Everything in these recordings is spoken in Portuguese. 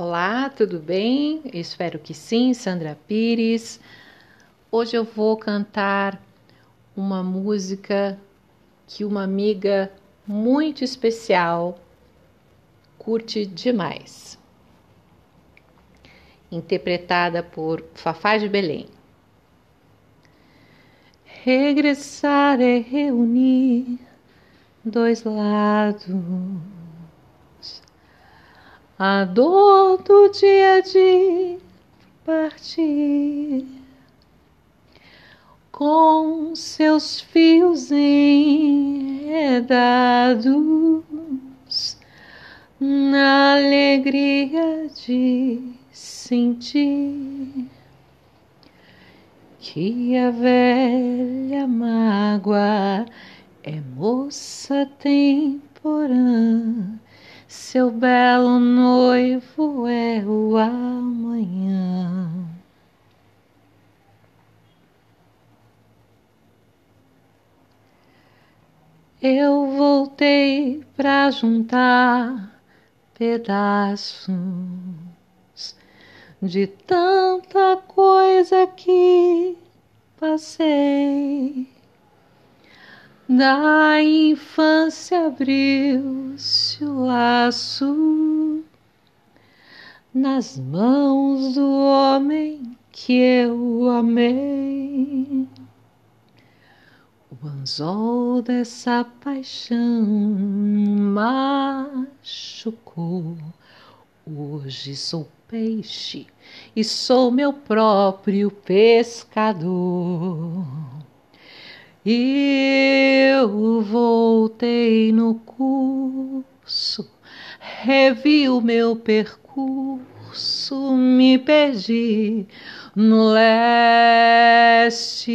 Olá, tudo bem? espero que sim, Sandra Pires. Hoje eu vou cantar uma música que uma amiga muito especial curte demais. Interpretada por Fafá de Belém. Regressar é reunir dois lados a dor do dia de partir com seus fios enredados na alegria de sentir que a velha mágoa é moça temporã seu belo noivo é o amanhã. Eu voltei pra juntar pedaços de tanta coisa que passei da infância abriu-se o laço nas mãos do homem que eu amei. O anzol dessa paixão machucou. Hoje sou peixe e sou meu próprio pescador. Eu voltei no curso, revi o meu percurso, me perdi no leste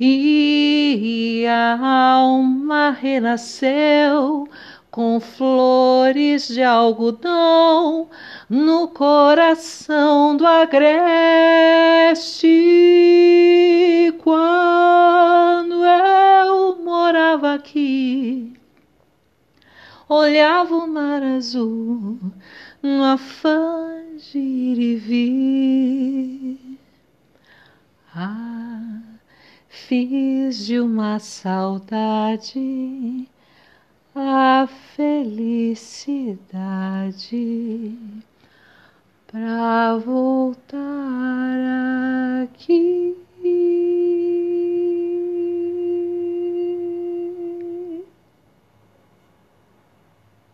e a alma renasceu com flores de algodão no coração do agreste. Aqui, olhava o mar azul no afã de ir e vir. Ah, fiz de uma saudade a felicidade para voltar aqui.